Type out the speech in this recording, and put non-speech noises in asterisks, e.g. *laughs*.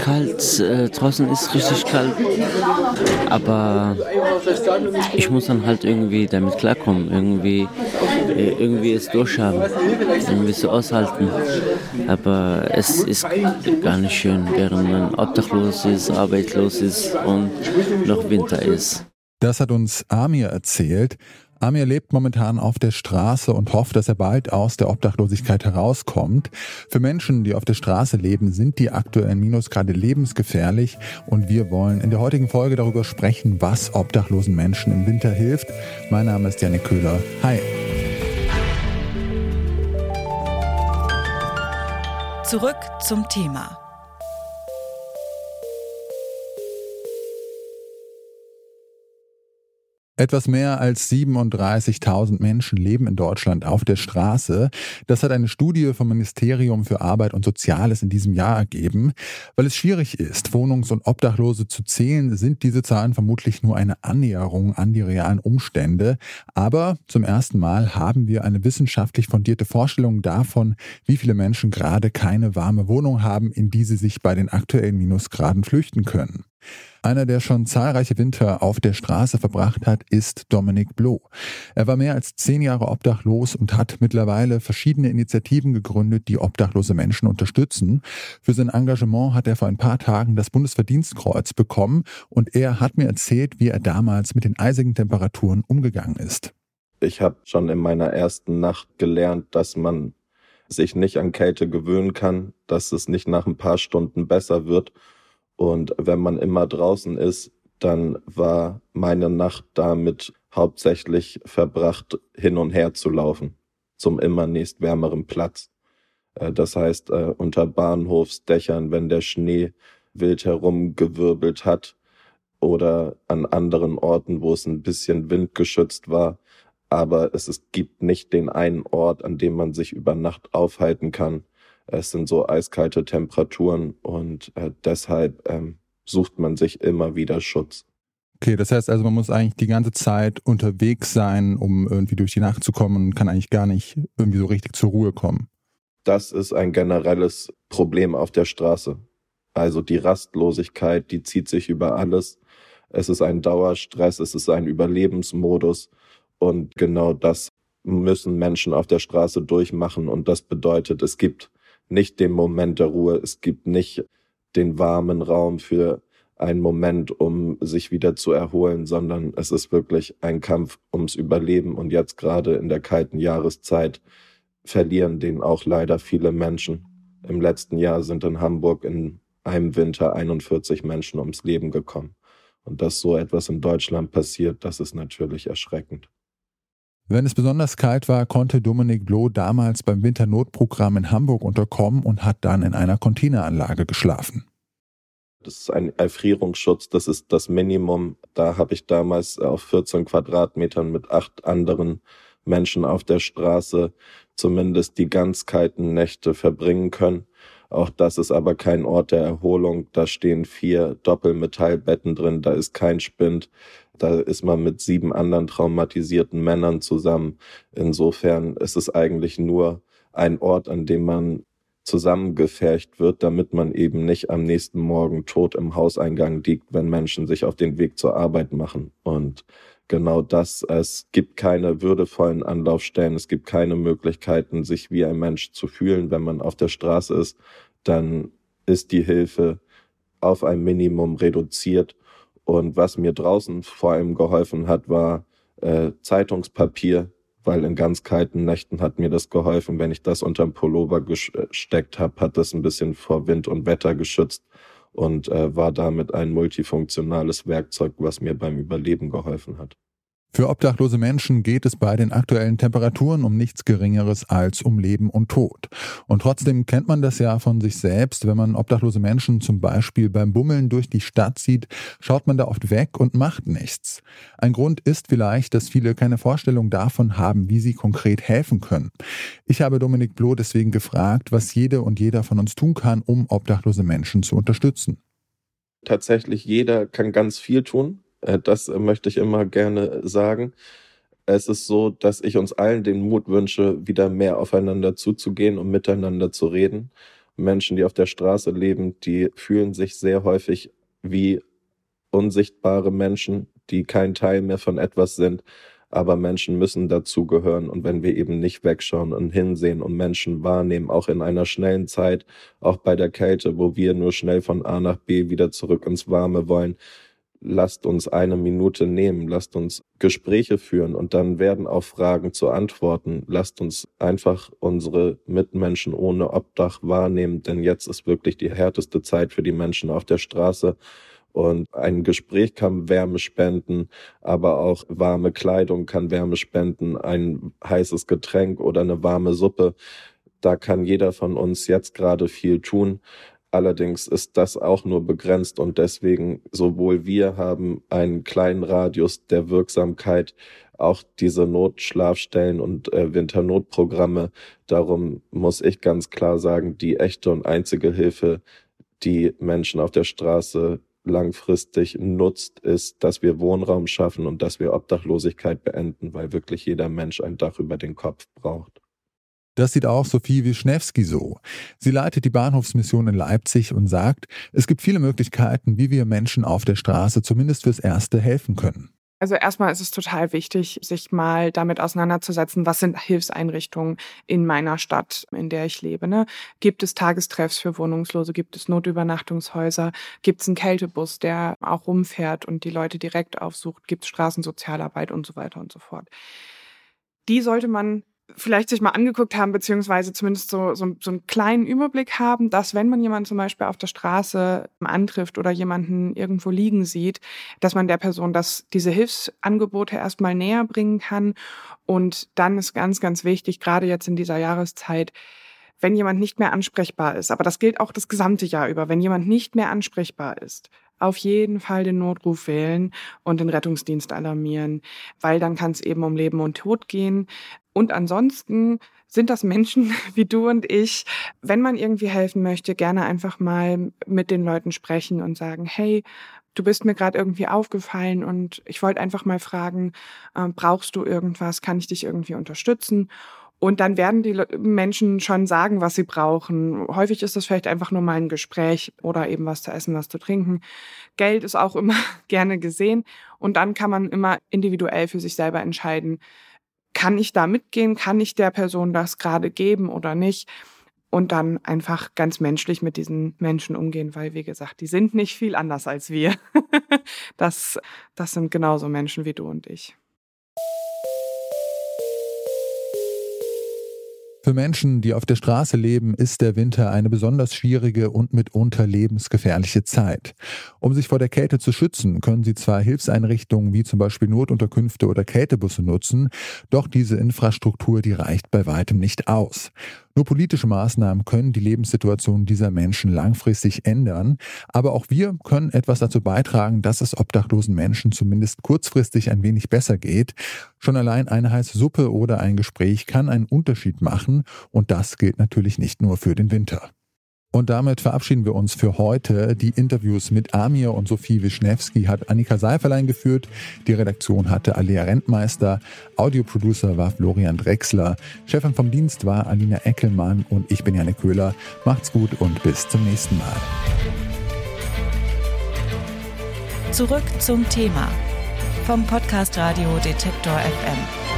kalt, äh, draußen ist richtig kalt. Aber ich muss dann halt irgendwie damit klarkommen, irgendwie, äh, irgendwie es durchhaben, irgendwie so aushalten. Aber es ist gar nicht schön, während man obdachlos ist, arbeitslos ist und noch Winter ist. Das hat uns Amir erzählt. Amir lebt momentan auf der Straße und hofft, dass er bald aus der Obdachlosigkeit herauskommt. Für Menschen, die auf der Straße leben, sind die aktuellen Minusgrade lebensgefährlich und wir wollen in der heutigen Folge darüber sprechen, was obdachlosen Menschen im Winter hilft. Mein Name ist Janik Köhler. Hi. Zurück zum Thema. Etwas mehr als 37.000 Menschen leben in Deutschland auf der Straße. Das hat eine Studie vom Ministerium für Arbeit und Soziales in diesem Jahr ergeben. Weil es schwierig ist, Wohnungs- und Obdachlose zu zählen, sind diese Zahlen vermutlich nur eine Annäherung an die realen Umstände. Aber zum ersten Mal haben wir eine wissenschaftlich fundierte Vorstellung davon, wie viele Menschen gerade keine warme Wohnung haben, in die sie sich bei den aktuellen Minusgraden flüchten können. Einer, der schon zahlreiche Winter auf der Straße verbracht hat, ist Dominik Bloh. Er war mehr als zehn Jahre obdachlos und hat mittlerweile verschiedene Initiativen gegründet, die obdachlose Menschen unterstützen. Für sein Engagement hat er vor ein paar Tagen das Bundesverdienstkreuz bekommen und er hat mir erzählt, wie er damals mit den eisigen Temperaturen umgegangen ist. Ich habe schon in meiner ersten Nacht gelernt, dass man sich nicht an Kälte gewöhnen kann, dass es nicht nach ein paar Stunden besser wird und wenn man immer draußen ist, dann war meine Nacht damit hauptsächlich verbracht, hin und her zu laufen zum immer nächst wärmeren Platz. Äh, das heißt, äh, unter Bahnhofsdächern, wenn der Schnee wild herumgewirbelt hat oder an anderen Orten, wo es ein bisschen windgeschützt war. Aber es, es gibt nicht den einen Ort, an dem man sich über Nacht aufhalten kann, es sind so eiskalte Temperaturen und äh, deshalb ähm, sucht man sich immer wieder Schutz. Okay, das heißt also, man muss eigentlich die ganze Zeit unterwegs sein, um irgendwie durch die Nacht zu kommen und kann eigentlich gar nicht irgendwie so richtig zur Ruhe kommen. Das ist ein generelles Problem auf der Straße. Also die Rastlosigkeit, die zieht sich über alles. Es ist ein Dauerstress, es ist ein Überlebensmodus und genau das müssen Menschen auf der Straße durchmachen und das bedeutet, es gibt nicht den Moment der Ruhe, es gibt nicht den warmen Raum für einen Moment, um sich wieder zu erholen, sondern es ist wirklich ein Kampf ums Überleben und jetzt gerade in der kalten Jahreszeit verlieren den auch leider viele Menschen. Im letzten Jahr sind in Hamburg in einem Winter 41 Menschen ums Leben gekommen. Und dass so etwas in Deutschland passiert, das ist natürlich erschreckend. Wenn es besonders kalt war, konnte Dominik Bloh damals beim Winternotprogramm in Hamburg unterkommen und hat dann in einer Containeranlage geschlafen. Das ist ein Erfrierungsschutz, das ist das Minimum. Da habe ich damals auf 14 Quadratmetern mit acht anderen Menschen auf der Straße zumindest die ganz kalten Nächte verbringen können. Auch das ist aber kein Ort der Erholung. Da stehen vier Doppelmetallbetten drin, da ist kein Spind. Da ist man mit sieben anderen traumatisierten Männern zusammen. Insofern ist es eigentlich nur ein Ort, an dem man zusammengefercht wird, damit man eben nicht am nächsten Morgen tot im Hauseingang liegt, wenn Menschen sich auf den Weg zur Arbeit machen. Und genau das, es gibt keine würdevollen Anlaufstellen, es gibt keine Möglichkeiten, sich wie ein Mensch zu fühlen, wenn man auf der Straße ist, dann ist die Hilfe auf ein Minimum reduziert. Und was mir draußen vor allem geholfen hat, war äh, Zeitungspapier, weil in ganz kalten Nächten hat mir das geholfen. Wenn ich das unterm Pullover gesteckt habe, hat das ein bisschen vor Wind und Wetter geschützt und äh, war damit ein multifunktionales Werkzeug, was mir beim Überleben geholfen hat. Für obdachlose Menschen geht es bei den aktuellen Temperaturen um nichts Geringeres als um Leben und Tod. Und trotzdem kennt man das ja von sich selbst. Wenn man obdachlose Menschen zum Beispiel beim Bummeln durch die Stadt sieht, schaut man da oft weg und macht nichts. Ein Grund ist vielleicht, dass viele keine Vorstellung davon haben, wie sie konkret helfen können. Ich habe Dominik Bloh deswegen gefragt, was jede und jeder von uns tun kann, um obdachlose Menschen zu unterstützen. Tatsächlich jeder kann ganz viel tun das möchte ich immer gerne sagen. Es ist so, dass ich uns allen den Mut wünsche, wieder mehr aufeinander zuzugehen und miteinander zu reden. Menschen, die auf der Straße leben, die fühlen sich sehr häufig wie unsichtbare Menschen, die kein Teil mehr von etwas sind. Aber Menschen müssen dazugehören. Und wenn wir eben nicht wegschauen und hinsehen und Menschen wahrnehmen, auch in einer schnellen Zeit, auch bei der Kälte, wo wir nur schnell von A nach B wieder zurück ins Warme wollen, lasst uns eine Minute nehmen, lasst uns Gespräche führen und dann werden auch Fragen zu antworten. Lasst uns einfach unsere Mitmenschen ohne Obdach wahrnehmen, denn jetzt ist wirklich die härteste Zeit für die Menschen auf der Straße. Und ein Gespräch kann Wärme spenden, aber auch warme Kleidung kann Wärme spenden, ein heißes Getränk oder eine warme Suppe. Da kann jeder von uns jetzt gerade viel tun. Allerdings ist das auch nur begrenzt und deswegen sowohl wir haben einen kleinen Radius der Wirksamkeit, auch diese Notschlafstellen und äh, Winternotprogramme. Darum muss ich ganz klar sagen, die echte und einzige Hilfe, die Menschen auf der Straße langfristig nutzt, ist, dass wir Wohnraum schaffen und dass wir Obdachlosigkeit beenden, weil wirklich jeder Mensch ein Dach über den Kopf braucht. Das sieht auch Sophie Wischnewski so. Sie leitet die Bahnhofsmission in Leipzig und sagt, es gibt viele Möglichkeiten, wie wir Menschen auf der Straße zumindest fürs Erste helfen können. Also erstmal ist es total wichtig, sich mal damit auseinanderzusetzen, was sind Hilfseinrichtungen in meiner Stadt, in der ich lebe. Ne? Gibt es Tagestreffs für Wohnungslose? Gibt es Notübernachtungshäuser? Gibt es einen Kältebus, der auch rumfährt und die Leute direkt aufsucht? Gibt es Straßensozialarbeit und so weiter und so fort? Die sollte man vielleicht sich mal angeguckt haben, beziehungsweise zumindest so, so, so einen kleinen Überblick haben, dass wenn man jemanden zum Beispiel auf der Straße antrifft oder jemanden irgendwo liegen sieht, dass man der Person das, diese Hilfsangebote erstmal näher bringen kann. Und dann ist ganz, ganz wichtig, gerade jetzt in dieser Jahreszeit, wenn jemand nicht mehr ansprechbar ist, aber das gilt auch das gesamte Jahr über, wenn jemand nicht mehr ansprechbar ist, auf jeden Fall den Notruf wählen und den Rettungsdienst alarmieren, weil dann kann es eben um Leben und Tod gehen. Und ansonsten sind das Menschen *laughs* wie du und ich. Wenn man irgendwie helfen möchte, gerne einfach mal mit den Leuten sprechen und sagen, hey, du bist mir gerade irgendwie aufgefallen und ich wollte einfach mal fragen, äh, brauchst du irgendwas? Kann ich dich irgendwie unterstützen? Und dann werden die Menschen schon sagen, was sie brauchen. Häufig ist das vielleicht einfach nur mal ein Gespräch oder eben was zu essen, was zu trinken. Geld ist auch *laughs* immer gerne gesehen. Und dann kann man immer individuell für sich selber entscheiden, kann ich da mitgehen? Kann ich der Person das gerade geben oder nicht? Und dann einfach ganz menschlich mit diesen Menschen umgehen, weil, wie gesagt, die sind nicht viel anders als wir. *laughs* das, das sind genauso Menschen wie du und ich. Für Menschen, die auf der Straße leben, ist der Winter eine besonders schwierige und mitunter lebensgefährliche Zeit. Um sich vor der Kälte zu schützen, können sie zwar Hilfseinrichtungen wie zum Beispiel Notunterkünfte oder Kältebusse nutzen, doch diese Infrastruktur, die reicht bei weitem nicht aus. Nur politische Maßnahmen können die Lebenssituation dieser Menschen langfristig ändern, aber auch wir können etwas dazu beitragen, dass es obdachlosen Menschen zumindest kurzfristig ein wenig besser geht. Schon allein eine heiße Suppe oder ein Gespräch kann einen Unterschied machen und das gilt natürlich nicht nur für den Winter. Und damit verabschieden wir uns für heute. Die Interviews mit Amir und Sophie Wischnewski hat Annika Seiferlein geführt. Die Redaktion hatte Alea Rentmeister. Audioproducer war Florian Drexler. Chefin vom Dienst war Alina Eckelmann und ich bin Janne Köhler. Macht's gut und bis zum nächsten Mal. Zurück zum Thema vom Podcast Radio Detektor FM.